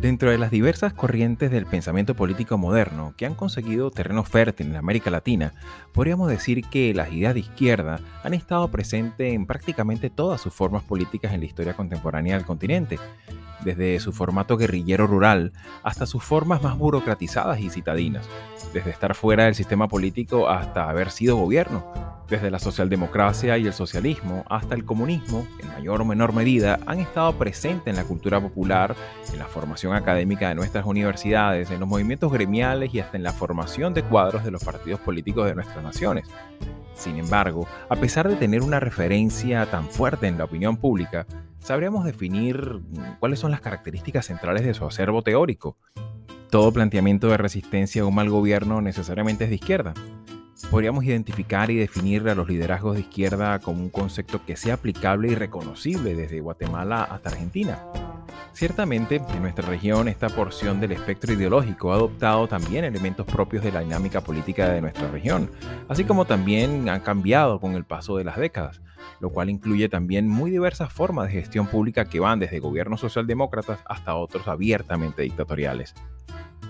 Dentro de las diversas corrientes del pensamiento político moderno que han conseguido terreno fértil en América Latina, podríamos decir que las ideas de izquierda han estado presentes en prácticamente todas sus formas políticas en la historia contemporánea del continente, desde su formato guerrillero rural hasta sus formas más burocratizadas y citadinas, desde estar fuera del sistema político hasta haber sido gobierno, desde la socialdemocracia y el socialismo hasta el comunismo, en mayor o menor medida, han estado presentes en la cultura popular, en la formación académica de nuestras universidades, en los movimientos gremiales y hasta en la formación de cuadros de los partidos políticos de nuestras naciones. Sin embargo, a pesar de tener una referencia tan fuerte en la opinión pública, sabríamos definir cuáles son las características centrales de su acervo teórico. Todo planteamiento de resistencia a un mal gobierno necesariamente es de izquierda, podríamos identificar y definir a los liderazgos de izquierda como un concepto que sea aplicable y reconocible desde Guatemala hasta Argentina. Ciertamente, en nuestra región esta porción del espectro ideológico ha adoptado también elementos propios de la dinámica política de nuestra región, así como también han cambiado con el paso de las décadas, lo cual incluye también muy diversas formas de gestión pública que van desde gobiernos socialdemócratas hasta otros abiertamente dictatoriales.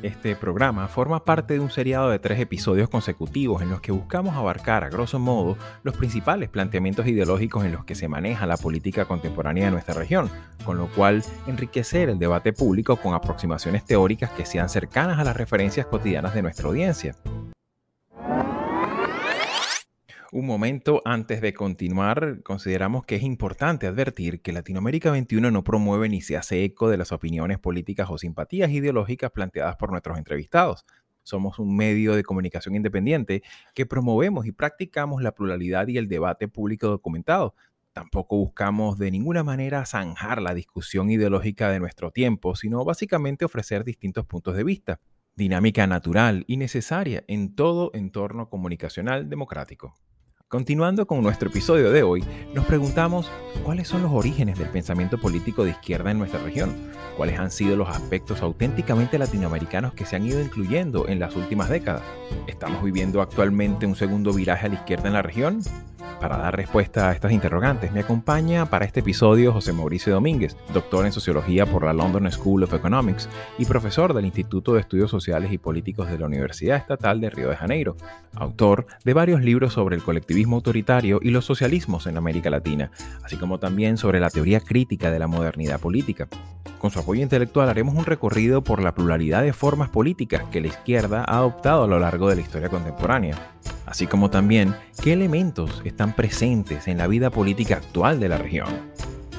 Este programa forma parte de un seriado de tres episodios consecutivos en los que buscamos abarcar a grosso modo los principales planteamientos ideológicos en los que se maneja la política contemporánea de nuestra región, con lo cual enriquecer el debate público con aproximaciones teóricas que sean cercanas a las referencias cotidianas de nuestra audiencia. Un momento antes de continuar, consideramos que es importante advertir que Latinoamérica 21 no promueve ni se hace eco de las opiniones políticas o simpatías ideológicas planteadas por nuestros entrevistados. Somos un medio de comunicación independiente que promovemos y practicamos la pluralidad y el debate público documentado. Tampoco buscamos de ninguna manera zanjar la discusión ideológica de nuestro tiempo, sino básicamente ofrecer distintos puntos de vista. Dinámica natural y necesaria en todo entorno comunicacional democrático. Continuando con nuestro episodio de hoy, nos preguntamos cuáles son los orígenes del pensamiento político de izquierda en nuestra región, cuáles han sido los aspectos auténticamente latinoamericanos que se han ido incluyendo en las últimas décadas. ¿Estamos viviendo actualmente un segundo viraje a la izquierda en la región? Para dar respuesta a estas interrogantes, me acompaña para este episodio José Mauricio Domínguez, doctor en sociología por la London School of Economics y profesor del Instituto de Estudios Sociales y Políticos de la Universidad Estatal de Río de Janeiro, autor de varios libros sobre el colectivismo autoritario y los socialismos en América Latina, así como también sobre la teoría crítica de la modernidad política. Con su apoyo intelectual haremos un recorrido por la pluralidad de formas políticas que la izquierda ha adoptado a lo largo de la historia contemporánea, así como también qué elementos están presentes en la vida política actual de la región.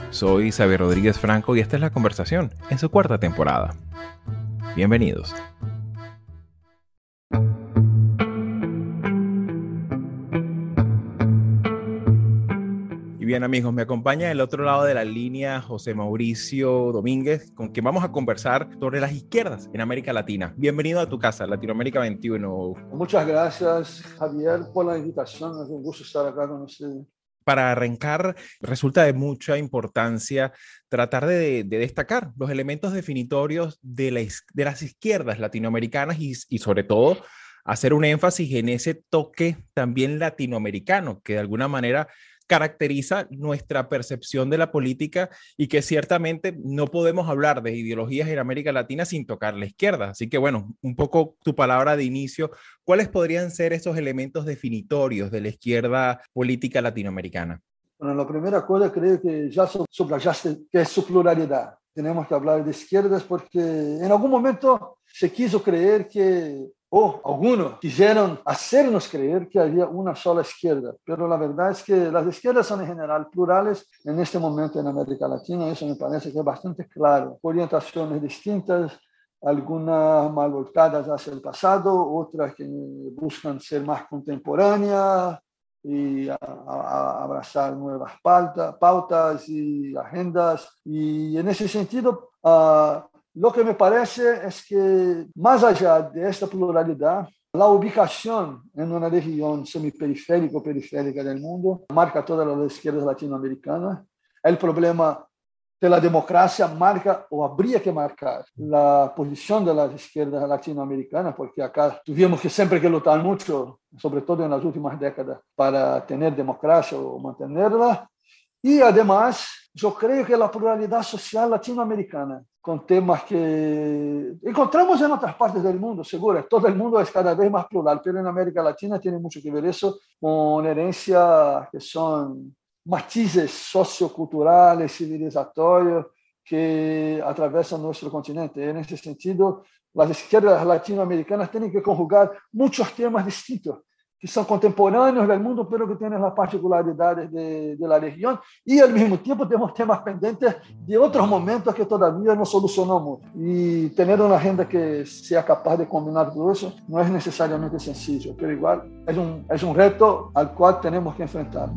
Soy Xavier Rodríguez Franco y esta es la conversación en su cuarta temporada. Bienvenidos. Bien amigos, me acompaña del otro lado de la línea José Mauricio Domínguez, con quien vamos a conversar sobre las izquierdas en América Latina. Bienvenido a tu casa, Latinoamérica 21. Muchas gracias Javier por la invitación, es un gusto estar acá con ustedes. Para arrancar, resulta de mucha importancia tratar de, destacar los elementos definitorios de, de, las izquierdas latinoamericanas y, y sobre todo hacer un énfasis en ese toque también latinoamericano que de alguna manera caracteriza nuestra percepción de la política y que ciertamente no podemos hablar de ideologías en América Latina sin tocar la izquierda. Así que bueno, un poco tu palabra de inicio, ¿cuáles podrían ser esos elementos definitorios de la izquierda política latinoamericana? Bueno, la primera cosa creo que ya subrayaste que es su pluralidad. Tenemos que hablar de izquierdas porque en algún momento se quiso creer que o algunos quisieron hacernos creer que había una sola izquierda, pero la verdad es que las izquierdas son en general plurales en este momento en América Latina, eso me parece que es bastante claro, orientaciones distintas, algunas mal voltadas hacia el pasado, otras que buscan ser más contemporáneas y abrazar nuevas pautas y agendas. Y en ese sentido, uh, lo que me parece es que, más allá de esta pluralidad, la ubicación en una región semiperiférica o periférica del mundo marca todas las izquierdas latinoamericanas. El problema de la democracia marca o habría que marcar la posición de las izquierdas latinoamericanas, porque acá tuvimos que siempre que luchar mucho, sobre todo en las últimas décadas, para tener democracia o mantenerla. Y además yo creo que la pluralidad social latinoamericana, con temas que encontramos en otras partes del mundo, seguro, todo el mundo es cada vez más plural, pero en América Latina tiene mucho que ver eso con herencias que son matices socioculturales, civilizatorios, que atraviesan nuestro continente. En ese sentido, las izquierdas latinoamericanas tienen que conjugar muchos temas distintos que são contemporâneos do mundo, pero que têm as particularidades de, de la região, e ao mesmo tempo temos temas pendentes de outros momentos que todavia não solucionamos. E ter uma renda que seja capaz de combinar tudo isso não é necessariamente sencillo, pero igual é um, é um reto ao qual temos que enfrentar.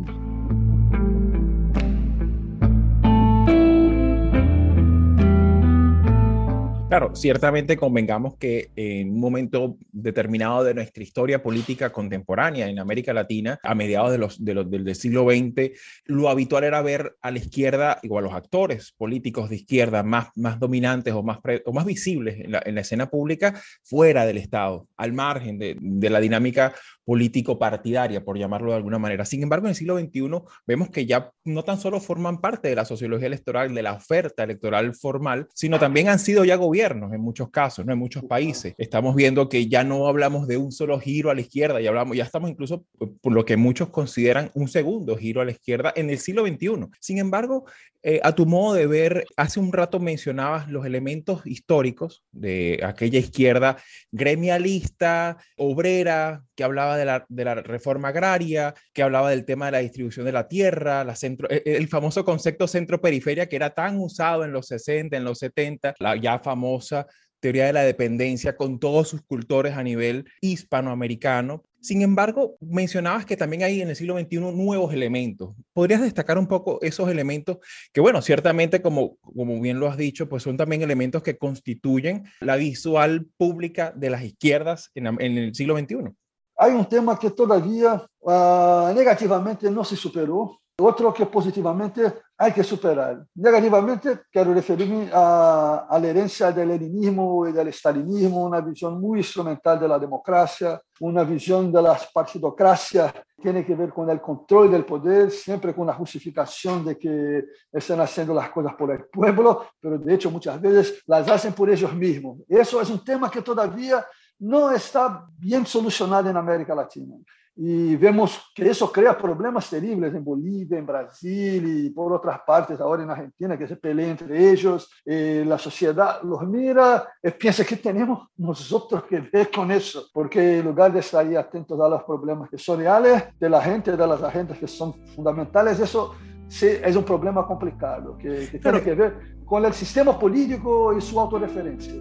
Claro, ciertamente convengamos que en un momento determinado de nuestra historia política contemporánea en América Latina, a mediados del siglo XX, lo habitual era ver a la izquierda o a los actores políticos de izquierda más, más dominantes o más, más visibles en la, en la, escena pública fuera del Estado, al margen de, de la dinámica político-partidaria, por llamarlo de alguna manera. Sin embargo, en el siglo XXI vemos que ya no tan solo forman parte de la sociología electoral, de la oferta electoral formal, sino también han sido ya gobiernos en muchos casos, ¿no? en muchos países. Estamos viendo que ya no hablamos de un solo giro a la izquierda, ya hablamos, ya estamos incluso por lo que muchos consideran un segundo giro a la izquierda en el siglo XXI. Sin embargo, eh, a tu modo de ver, hace un rato mencionabas los elementos históricos de aquella izquierda gremialista, obrera, que hablaba de la, de la reforma agraria, que hablaba del tema de la distribución de la tierra, la centro, e, e, el famoso concepto centro-periferia que era tan usado en los 60, en los 70, la ya famosa teoría de la dependencia con todos sus cultores a nivel hispanoamericano. Sin embargo, mencionabas que también hay en el siglo XXI nuevos elementos. ¿Podrías destacar un poco esos elementos que, bueno, ciertamente, como, como bien lo has dicho, pues son también elementos que constituyen la visual pública de las izquierdas en, en el siglo XXI? Hay un tema que todavía uh, negativamente no se superó, otro que positivamente hay que superar. Negativamente, quiero referirme a, a la herencia del leninismo y del estalinismo, una visión muy instrumental de la democracia, de las partidocracias que tiene que ver con el control del poder, siempre con la justificación de que están haciendo las cosas por el pueblo, pero de hecho muchas veces las hacen por ellos mismos. Eso es un tema que todavía no está bien solucionado en América Latina. Y vemos que eso crea problemas terribles en Bolivia, en Brasil y por otras partes, ahora en Argentina, que se pelean entre ellos. Eh, la sociedad los mira y piensa que tenemos nosotros que ver con eso, porque en lugar de estar ahí atentos a los problemas que son reales de la gente, de las agentes que son fundamentales, eso sí, es un problema complicado, que, que tiene que ver con el sistema político y su autorreferencia.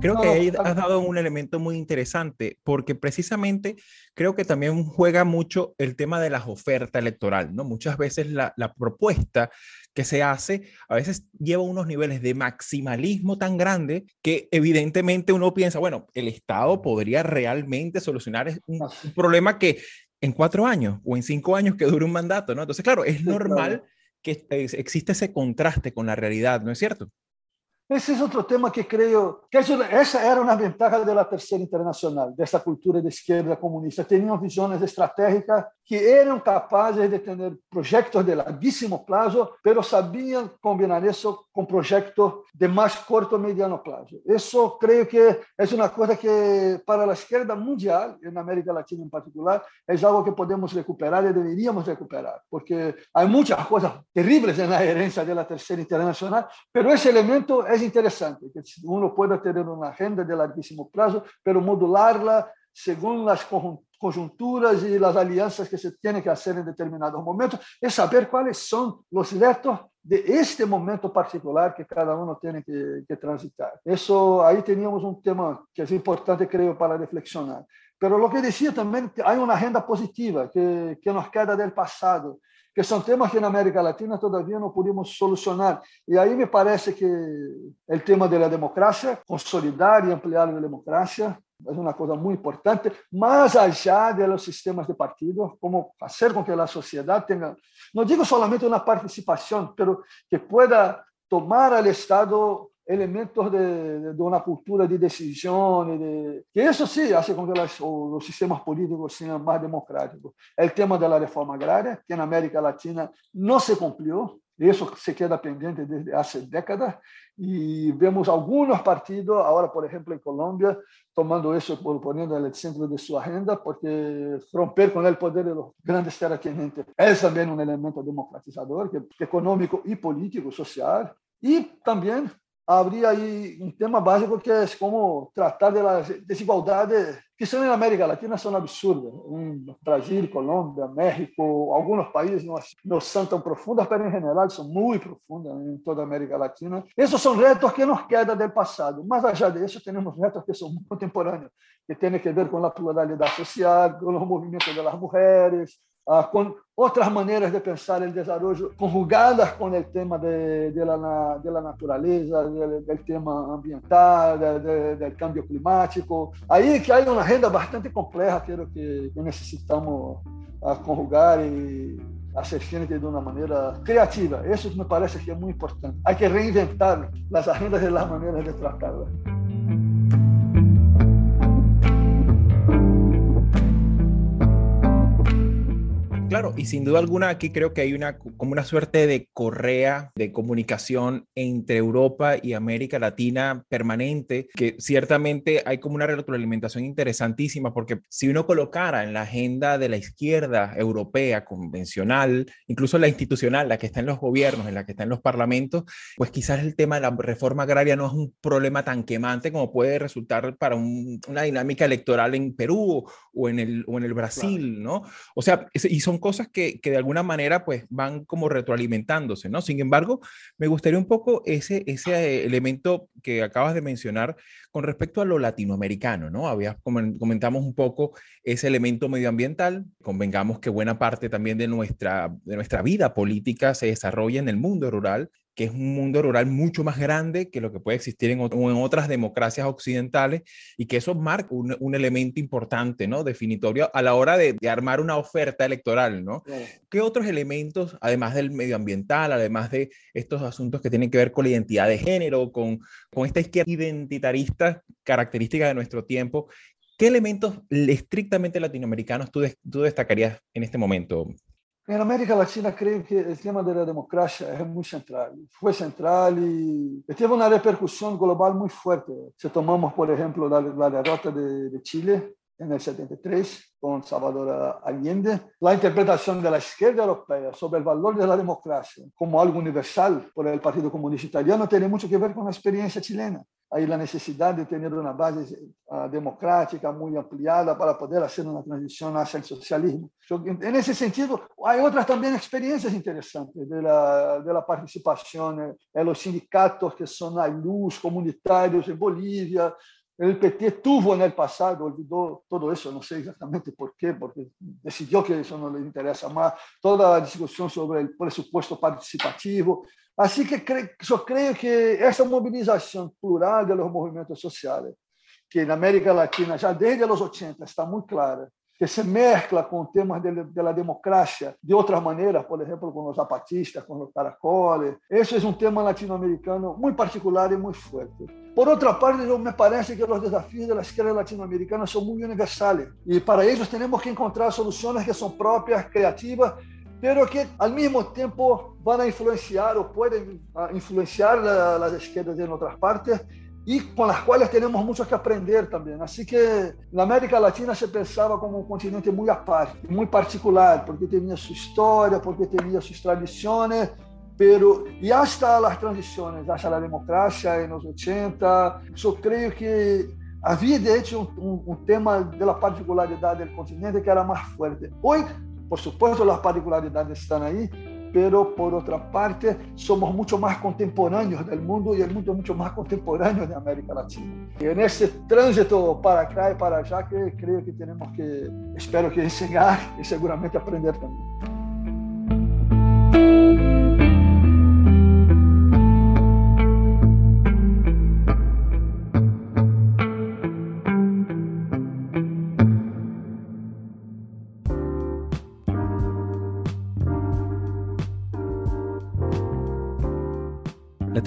Creo que ahí has dado un elemento muy interesante, porque precisamente creo que también juega mucho el tema de las ofertas electoral, ¿no? Muchas veces la, la, propuesta que se hace a veces lleva unos niveles de maximalismo tan grande que evidentemente uno piensa, bueno, el Estado podría realmente solucionar un, un problema que en cuatro años o en cinco años que dure un mandato, ¿no? Entonces, claro, es normal que existe ese contraste con la realidad, ¿no es cierto? Esse é outro tema que creio que essa era uma vantagem da terceira internacional, dessa cultura de esquerda comunista. Tinham visões estratégicas que eram capazes de ter projetos de larguíssimo prazo, mas sabiam combinar isso com projetos de mais curto e mediano prazo. Isso creio que é uma coisa que para a esquerda mundial, na América Latina em particular, é algo que podemos recuperar e deveríamos recuperar, porque há muitas coisas terríveis na herência da terceira internacional, mas esse elemento é interesante, que uno pueda tener una agenda de larguísimo plazo, pero modularla según las conjunturas y las alianzas que se tienen que hacer en determinados momentos, es saber cuáles son los retos de este momento particular que cada uno tiene que, que transitar. Eso, ahí teníamos un tema que es importante, creo, para reflexionar. Pero lo que decía también, hay una agenda positiva que, que nos queda del pasado, que são temas que na América Latina todavia não podemos solucionar. E aí me parece que o tema da democracia, consolidar e ampliar a democracia, é uma coisa muito importante, mais allá de los sistemas de partido, como fazer com que a sociedade tenha, não digo solamente uma participação, mas que pueda tomar al Estado elementos de, una cultura de decisión, de, que eso sí hace con que los sistemas políticos sean más democráticos. El tema de la reforma agraria, que en América Latina no se cumplió, eso se queda pendiente desde hace décadas y vemos algunos partidos, ahora por ejemplo en Colombia, tomando eso, poniendo en el centro de su agenda, porque romper con el poder de los grandes terratenientes es también un elemento democratizador, que, económico y político, social. Y también habría ahí un tema básico que es cómo tratar de las desigualdades que son en América Latina son absurdas. En Brasil, Colombia, México, algunos países no, no son tan profundas, pero en general son muy profundas en toda América Latina. Esos son retos que nos quedan del pasado. Más allá de eso, tenemos retos que son contemporáneos, que tienen que ver con la pluralidad social, con los movimientos de las mujeres, ah, con otras maneras de pensar el desarrollo conjugadas con el tema de, de, la, de la, tema ambiental, de, cambio climático. Ahí que hay una agenda bastante compleja que, que necesitamos uh, conjugar hacer frente de una manera creativa. Eso me parece que es muy importante. Hay que reinventar las agendas y las maneras de tratarlas. Claro, y sin duda alguna aquí creo que hay una como una suerte de correa de comunicación entre Europa y América Latina permanente, que ciertamente hay como una retroalimentación interesantísima, porque si uno colocara en la agenda de la izquierda europea convencional, incluso la institucional, la que está en los gobiernos, en la que está en los parlamentos, pues quizás el tema de la reforma agraria no es un problema tan quemante como puede resultar para una dinámica electoral en Perú o en el, o en el Brasil, ¿no? O sea, y son cosas que, que, de alguna manera pues van como retroalimentándose, ¿no? Sin embargo, me gustaría un poco ese, ese elemento que acabas de mencionar con respecto a lo latinoamericano, ¿no? Habías, comentamos un poco ese elemento medioambiental, convengamos que buena parte también de nuestra, de nuestra vida política se desarrolla en el mundo rural que es un mundo rural mucho más grande que lo que puede existir en, en otras democracias occidentales y que eso marca un, un elemento importante, ¿no? Definitorio a la hora de, de armar una oferta electoral, ¿no? ¿Qué otros elementos, además del medioambiental, además de estos asuntos que tienen que ver con la identidad de género, con, con esta izquierda identitarista característica de nuestro tiempo, ¿qué elementos estrictamente latinoamericanos tú, tú destacarías en este momento, En América Latina, creio que o tema da democracia é muito central. Foi central e teve uma repercussão global muito forte. Se tomamos, por exemplo, a derrota de, de Chile em 73 com Salvador Allende, a interpretação da esquerda europeia sobre o valor da democracia como algo universal por el Partido Comunista Italiano tem muito que ver com a experiência chilena. Aí a necessidade de ter uma base uh, democrática muito ampliada para poder fazer uma transição hacia o socialismo. Nesse sentido, há outras também experiências interessantes da de, de participação em los sindicatos que são a luz comunitários em Bolívia, o PT tuvo en el pasado, olvidó todo eso, no sé exactamente por qué, porque decidió que eso no le interesa más, toda la discusión sobre el presupuesto participativo. Así que yo creo que esa movilización plural de los movimientos sociales, que en América Latina ya desde los 80 está muy clara, que se mezcla com temas de, de la democracia de outras maneiras, por exemplo, com os zapatistas, com os caracoles. Esse é um tema latino-americano muito particular e muito forte. Por outra parte, me parece que os desafios da esquerda latino-americana são muito universais e para eles temos que encontrar soluções que são próprias, criativas, pero que al mismo tiempo van a influenciar o pueden influenciar las izquierdas en otras partes y con las cuales tenemos mucho que aprender también. Así que la América Latina se pensaba como un continente muy aparte, muy particular, porque tenía su historia, porque tenía sus tradiciones, pero y hasta las transiciones, hasta la democracia en los 80, yo creo que había de hecho un, un, un tema de la particularidad del continente que era más fuerte. Hoy, por supuesto, las particularidades están ahí, pero por otra parte somos mucho más contemporáneos del mundo y el mundo es mucho más contemporáneo de América Latina. Y en ese tránsito para acá y para allá creo que tenemos que, espero que enseñar y seguramente aprender también.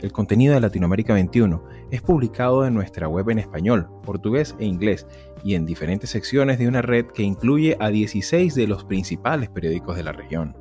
El contenido de Latinoamérica 21 es publicado en nuestra web en español, portugués e inglés y en diferentes secciones de una red que incluye a 16 de los principales periódicos de la región.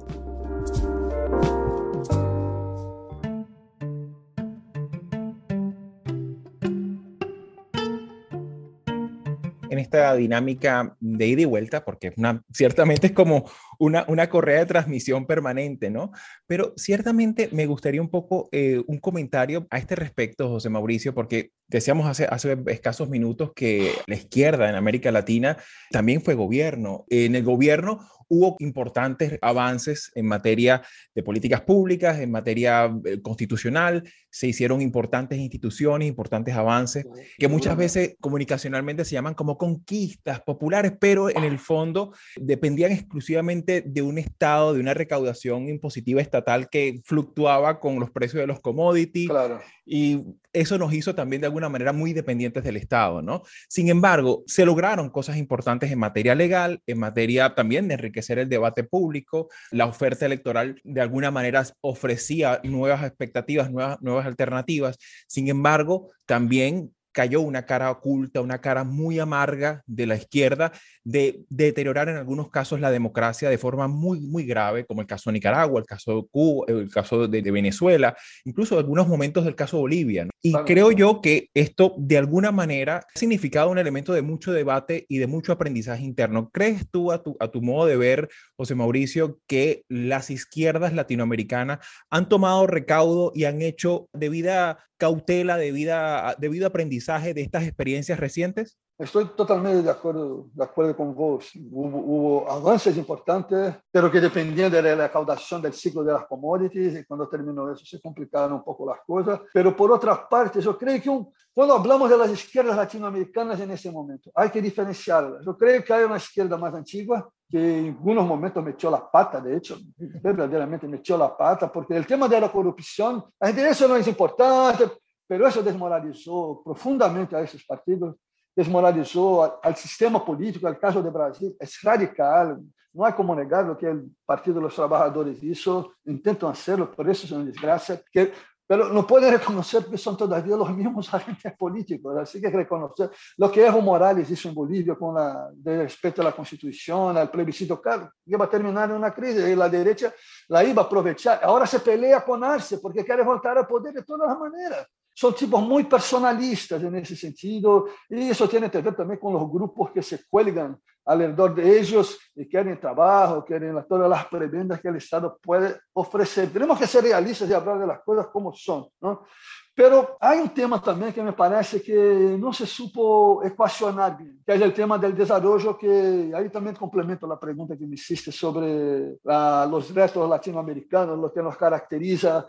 en esta dinámica de ida y vuelta, porque ciertamente es como una, una correa de transmisión permanente, ¿no? Pero ciertamente me gustaría un poco eh, un comentario a este respecto, José Mauricio, porque decíamos hace, hace escasos minutos que la izquierda en América Latina también fue gobierno. En el gobierno hubo importantes avances en materia de políticas públicas, en materia eh, constitucional, se hicieron importantes instituciones, importantes avances, que muchas veces comunicacionalmente se llaman como conquistas populares, pero en el fondo dependían exclusivamente de un Estado, de una recaudación impositiva estatal que fluctuaba con los precios de los commodities. Claro. Y eso nos hizo también de alguna manera muy dependientes del Estado, ¿no? Sin embargo, se lograron cosas importantes en materia legal, en materia también de enriquecer el debate público. La oferta electoral de alguna manera ofrecía nuevas expectativas, nuevas, nuevas alternativas. Sin embargo, también cayó una cara oculta, una cara muy amarga de la izquierda de, deteriorar en algunos casos la democracia de forma muy, muy grave, como el caso de Nicaragua, el caso de Cuba, el caso de, Venezuela, incluso algunos momentos del caso de Bolivia. Y creo yo que esto de alguna manera ha significado un elemento de mucho debate y de mucho aprendizaje interno. ¿Crees tú a tu, a tu modo de ver, José Mauricio, que las izquierdas latinoamericanas han tomado recaudo y han hecho debida cautela, debida, debido aprendizaje de estas experiencias recientes? Estoy totalmente de acuerdo, de acuerdo con vos. Hubo, hubo, avances importantes, pero que dependían de la recaudación del ciclo de las commodities y cuando terminó eso se complicaron un poco las cosas. Pero por otra parte, yo creo que un, cuando hablamos de las izquierdas latinoamericanas en ese momento, hay que diferenciarlas. Yo creo que hay una izquierda más antigua que en algunos momentos metió la pata, de hecho, verdaderamente metió la pata, porque el tema de la corrupción, eso no es importante, pero eso desmoralizó profundamente a esos partidos desmoralizou ao sistema político, o caso do Brasil, é radical, não há como negar o que o Partido dos Trabalhadores hizo, intentam hacerlo, por isso é uma desgraça, que pero no pueden reconocer porque son todavía los mismos agentes políticos. Así que reconocer lo que Evo Morales hizo en Bolivia con la, de respeto a la Constitución, al plebiscito, claro, iba a terminar en una crisis y la derecha la iba a aprovechar. Ahora se pelea con Arce porque quiere voltar al poder de todas las maneras. Son tipos muy personalistas en ese sentido y eso tiene que ver también con los grupos que se cuelgan alrededor de ellos y quieren trabajo, quieren todas las prebendas que el Estado puede ofrecer. Tenemos que ser realistas y hablar de las cosas como son, ¿no? Pero hay un tema también que me parece que no se supo ecuacionar bien, que es el tema del desarrollo, que ahí también complemento la pregunta que me hiciste sobre la, los retos latinoamericanos, lo que nos caracteriza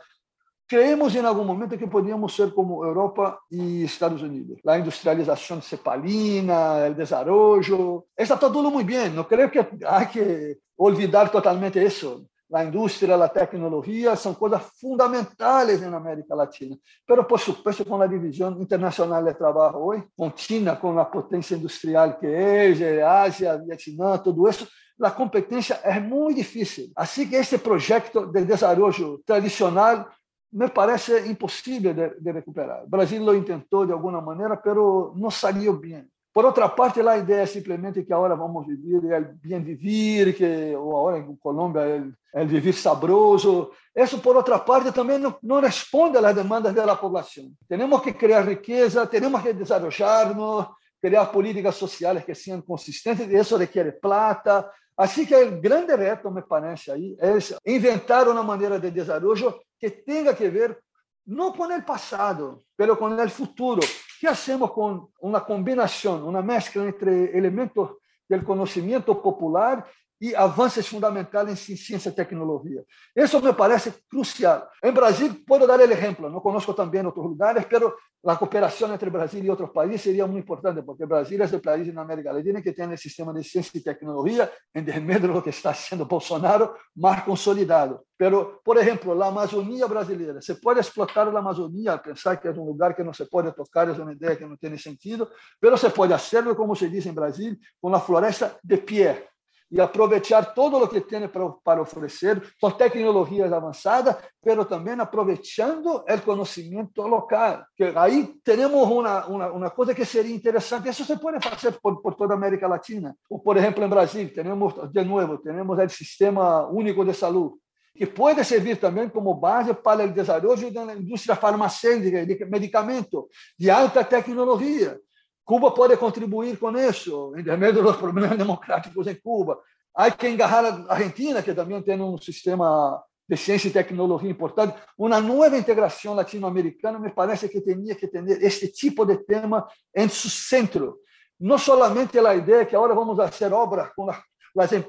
Creemos em algum momento que podíamos ser como Europa e Estados Unidos. A industrialização cepalina, o desarrollo. Está todo muito bem. Não creio que há que olvidar totalmente isso. A indústria, a tecnologia são coisas fundamentais na América Latina. Mas, por supuesto, com a divisão internacional de trabalho hoje, com China, com a potência industrial que é, Ásia, Vietnã, tudo isso, a competência é muito difícil. Assim que este projeto de desenvolvimento tradicional me parece impossível de, de, recuperar. O Brasil lo intentou de alguma maneira, pero não saiu bem. Por outra parte, a ideia é simplesmente que agora vamos viver é bem viver, que agora em Colômbia é, é viver sabroso. Isso, por outra parte, também não, não responde às demandas da população. Temos que criar riqueza, temos que desenvolvernos, criar políticas sociais que sejam consistentes, isso requer plata, Assim que o grande reto, me parece, aí, é inventar uma maneira de desenvolvimento que tenha que ver não com o passado, mas com o futuro. O que hacemos com uma combinação, uma mescla entre elementos do conhecimento popular y avances fundamentales en ciencia y tecnología. Eso me parece crucial. En Brasil, puedo dar el ejemplo, no conozco también otros lugares, pero la cooperación entre Brasil y otros países sería muy importante, porque Brasil es el país en América Latina que tiene el sistema de ciencia y tecnología, en medio de lo que está haciendo Bolsonaro, más consolidado. Pero, por ejemplo, la Amazonía brasileña, se puede explotar la Amazonía, pensar que es un lugar que no se puede tocar, es una idea que no tiene sentido, pero se puede hacerlo, como se dice en Brasil, con la floresta de pie, e aproveitar todo o que tem para oferecer, com tecnologias avançadas, mas também aproveitando o conhecimento local. Que aí temos uma, uma, uma coisa que seria interessante, isso se pode fazer por, por toda a América Latina. Ou, por exemplo, em Brasil, temos, de novo, temos o Sistema Único de Saúde, que pode servir também como base para o desenvolvimento da indústria farmacêutica de medicamento de alta tecnologia. Cuba pode contribuir com isso, em meio dos problemas democráticos em Cuba. Há que engarrar a Argentina, que também tem um sistema de ciência e tecnologia importante. Uma nova integração latino-americana me parece que tinha que ter este tipo de tema em seu centro. Não somente a ideia que agora vamos fazer obras com as,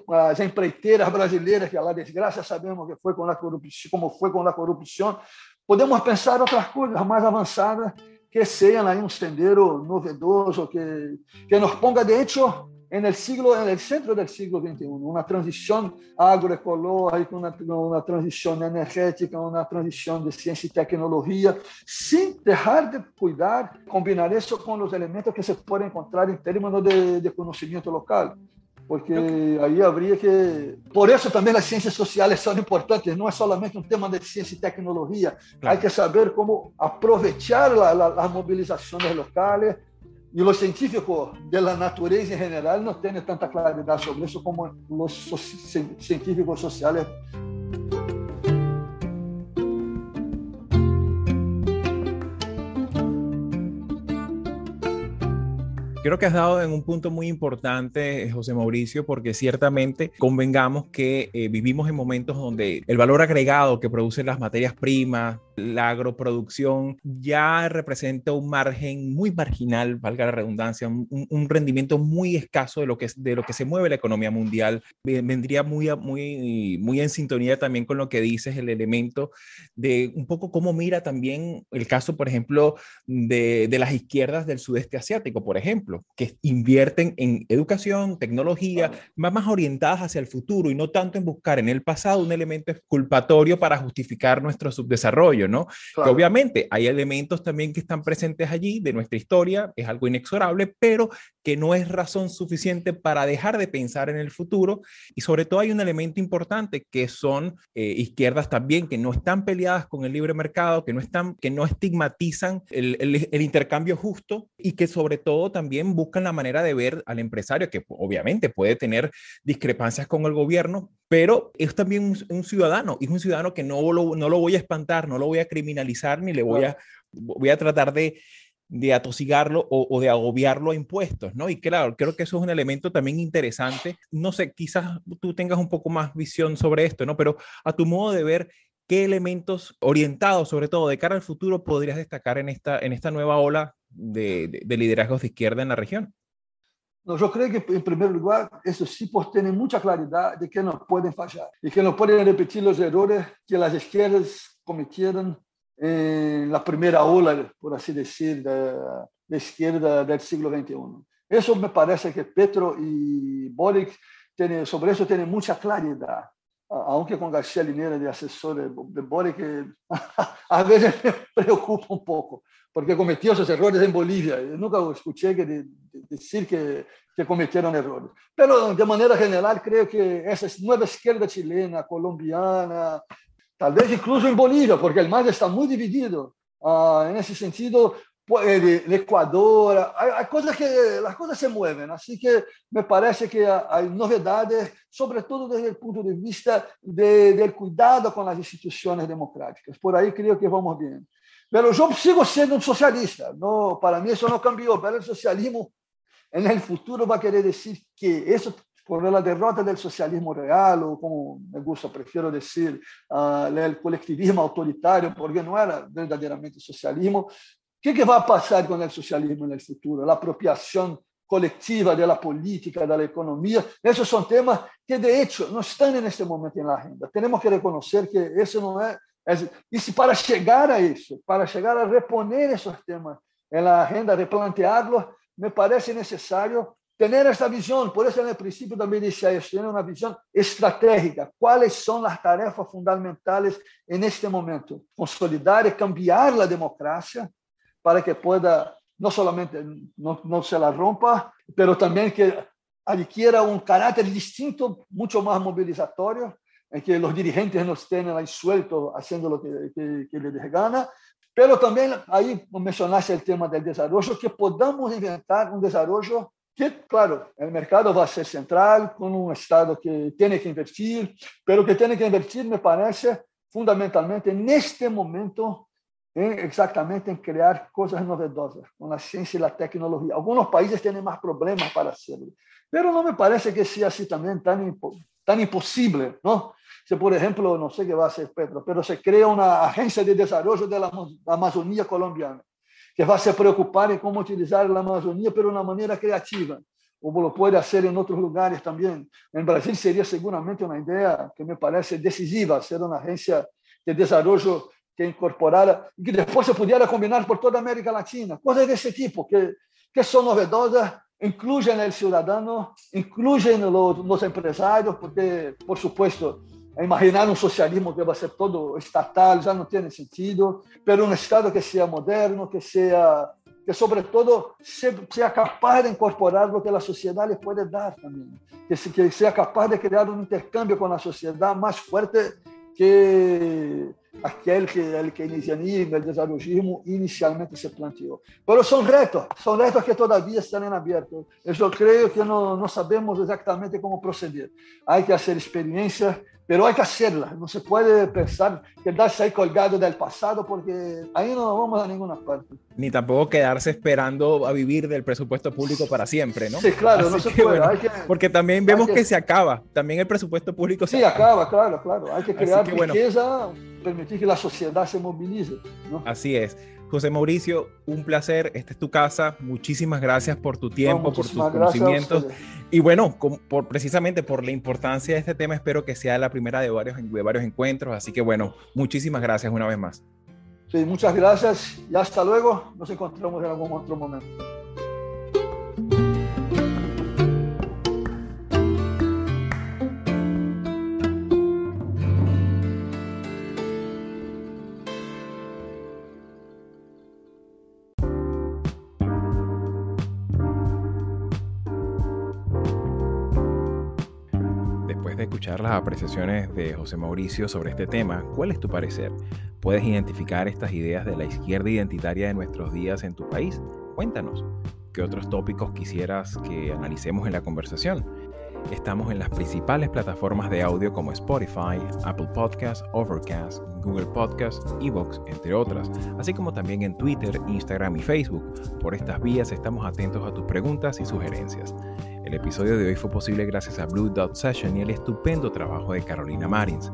as empreiteiras brasileiras, que a desgraça sabemos que foi com a corrupção, como foi com a corrupção. Podemos pensar outras coisas mais avançadas que sean ahí un sendero novedoso, que, que nos ponga de hecho en el siglo, en el centro del siglo XXI, una transición agroecológica, una, una transición energética, una transición de ciencia y tecnología, sin dejar de cuidar, combinar eso con los elementos que se pueden encontrar en términos de, de conocimiento local. Porque aí haveria que. Por isso também as ciências sociais são importantes, não é somente um tema de ciência e tecnologia, claro. que saber como aproveitar as mobilizações locais. E os científicos da natureza em geral não têm tanta claridade sobre isso como os científicos sociais Creo que has dado en un punto muy importante, eh, José Mauricio, porque ciertamente convengamos que eh, vivimos en momentos donde el valor agregado que producen las materias primas, la agroproducción ya representa un margen muy marginal, valga la redundancia, un, rendimiento muy escaso de lo, que, de lo que se mueve la economía mundial. Vendría muy, muy, muy en sintonía también con lo que dices, el elemento de un poco cómo mira también el caso, por ejemplo, de, de las izquierdas del sudeste asiático, por ejemplo, que invierten en educación, tecnología, más, más orientadas hacia el futuro y no tanto en buscar en el pasado un elemento exculpatorio para justificar nuestro subdesarrollo. ¿no? Que obviamente hay elementos también que están presentes allí de nuestra historia, es algo inexorable, pero que no es razón suficiente para dejar de pensar en el futuro. Y sobre todo hay un elemento importante que son eh, izquierdas también que no están peleadas con el libre mercado, que no, están, que no estigmatizan el, el intercambio justo y que sobre todo también buscan la manera de ver al empresario, que obviamente puede tener discrepancias con el gobierno, pero es también un, ciudadano, y es un ciudadano que no lo, no lo voy a espantar, no lo voy a criminalizar, ni le voy a, voy a tratar de, de atosigarlo o, de agobiarlo a impuestos, ¿no? Y claro, creo que eso es un elemento también interesante. No sé, quizás tú tengas un poco más visión sobre esto, ¿no? Pero a tu modo de ver, ¿qué elementos orientados, sobre todo de cara al futuro, podrías destacar en esta, en esta nueva ola de, de, de liderazgos de izquierda en la región? No, yo creo que, en primer lugar, esos tipos tienen mucha claridad de que no pueden fallar y que no pueden repetir los errores que las izquierdas cometieron en la primera ola, por así decir, de la izquierda del siglo XXI. Eso me parece que Petro y Boric tienen, sobre eso tienen mucha claridad. Aunque con García Linera de asesor de Boric, a veces me preocupa un poco. porque cometió esos errores en Bolivia. Yo nunca escuché que de, de decir que, que, cometieron errores. Pero de manera general creo que esa nueva izquierda chilena, colombiana, tal vez incluso en Bolivia, porque el MAS está muy dividido. Uh, en ese sentido, el, el Ecuador, hay, hay, cosas que las cosas se mueven, así que me parece que hay novedades, sobre todo desde el punto de vista de, del cuidado con las instituciones democráticas. Por ahí creo que vamos bien. Pero yo sigo siendo un socialista. No, para mí eso no cambió. Pero el socialismo en el futuro va a querer decir que eso, por la derrota del socialismo real, o como me gusta, prefiero decir, uh, el colectivismo autoritario, porque no era verdaderamente socialismo, ¿qué, ¿qué va a pasar con el socialismo en el futuro? La apropiación colectiva, de la política, de la economía. Esos son temas que de hecho no están en este momento en la agenda. Tenemos que reconocer que eso no es... es y si para llegar a eso, para llegar a reponer esos temas en la agenda, replantearlos, me parece necesario tener esta visión. Por eso en el principio también decía eso, tener una visión estratégica. ¿Cuáles son las tareas fundamentales en este momento? Consolidar y cambiar la democracia para que pueda no solamente no, no se la rompa, pero también que adquiera un carácter distinto, mucho más movilizatorio, en que los dirigentes no estén ahí sueltos haciendo lo que, que, que les gana, pero también ahí mencionaste el tema del desarrollo, que podamos inventar un desarrollo que, claro, el mercado va a ser central, con un Estado que tiene que invertir, pero que tiene que invertir, me parece, fundamentalmente en este momento, en exactamente en crear cosas novedosas con la ciencia y la tecnología. Algunos países tienen más problemas para hacerlo, pero no me parece que sea así también tan, tan imposible, ¿no? Si, por ejemplo, no sé qué va a hacer Pedro, pero se crea una agencia de desarrollo de la Amazonía colombiana que va a se preocupar en cómo utilizar la Amazonía, pero de una manera creativa, como lo puede hacer en otros lugares también. En Brasil sería seguramente una idea que me parece decisiva, ser una agencia de desarrollo que incorporara y que después se pudiera combinar por toda América Latina. Cosas de ese tipo, que, que son novedosas, incluyen el ciudadano, incluyen los, los empresarios, porque, por supuesto, imaginar um socialismo que vai ser todo estatal já não tem sentido, mas um Estado que seja moderno, que seja que sobretudo seja capaz de incorporar o que a sociedade pode dar também, que seja capaz de criar um intercâmbio com a sociedade mais forte que aquele que el keynesianismo, o desarrollismo inicialmente se planteou. Mas são retos, são retos que todavia estão em aberto. Eu creio que não, não sabemos exatamente como proceder. Há que fazer experiências pero hay que hacerla. No se puede pensar quedarse ahí colgado del pasado porque ahí no vamos a ninguna parte. Ni tampoco quedarse esperando a vivir del presupuesto público para siempre, ¿no? Sí, claro, no se puede. porque también vemos que, se acaba, también el presupuesto público se sí, acaba. claro, claro. Hay que crear riqueza, permitir que la sociedad se movilice. ¿no? Así es. José Mauricio, un placer. Esta es tu casa. Muchísimas gracias por tu tiempo, por tus conocimientos. Y bueno, por, precisamente por la importancia de este tema, espero que sea la primera de varios, de varios encuentros. Así que bueno, muchísimas gracias una vez más. Sí, muchas gracias y hasta luego. Nos encontramos en algún otro momento. Escuchar las apreciaciones de José Mauricio sobre este tema, ¿cuál es tu parecer? ¿Puedes identificar estas ideas de la izquierda identitaria de nuestros días en tu país? Cuéntanos. ¿Qué otros tópicos quisieras que analicemos en la conversación? Estamos en las principales plataformas de audio como Spotify, Apple Podcasts, Overcast, Google Podcasts, Evox, entre otras, así como también en Twitter, Instagram y Facebook. Por estas vías estamos atentos a tus preguntas y sugerencias. El episodio de hoy fue posible gracias a Blue Dot Session y el estupendo trabajo de Carolina Marins.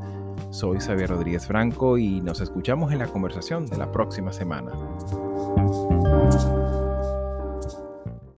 Soy Xavier Rodríguez Franco y nos escuchamos en la conversación de la próxima semana.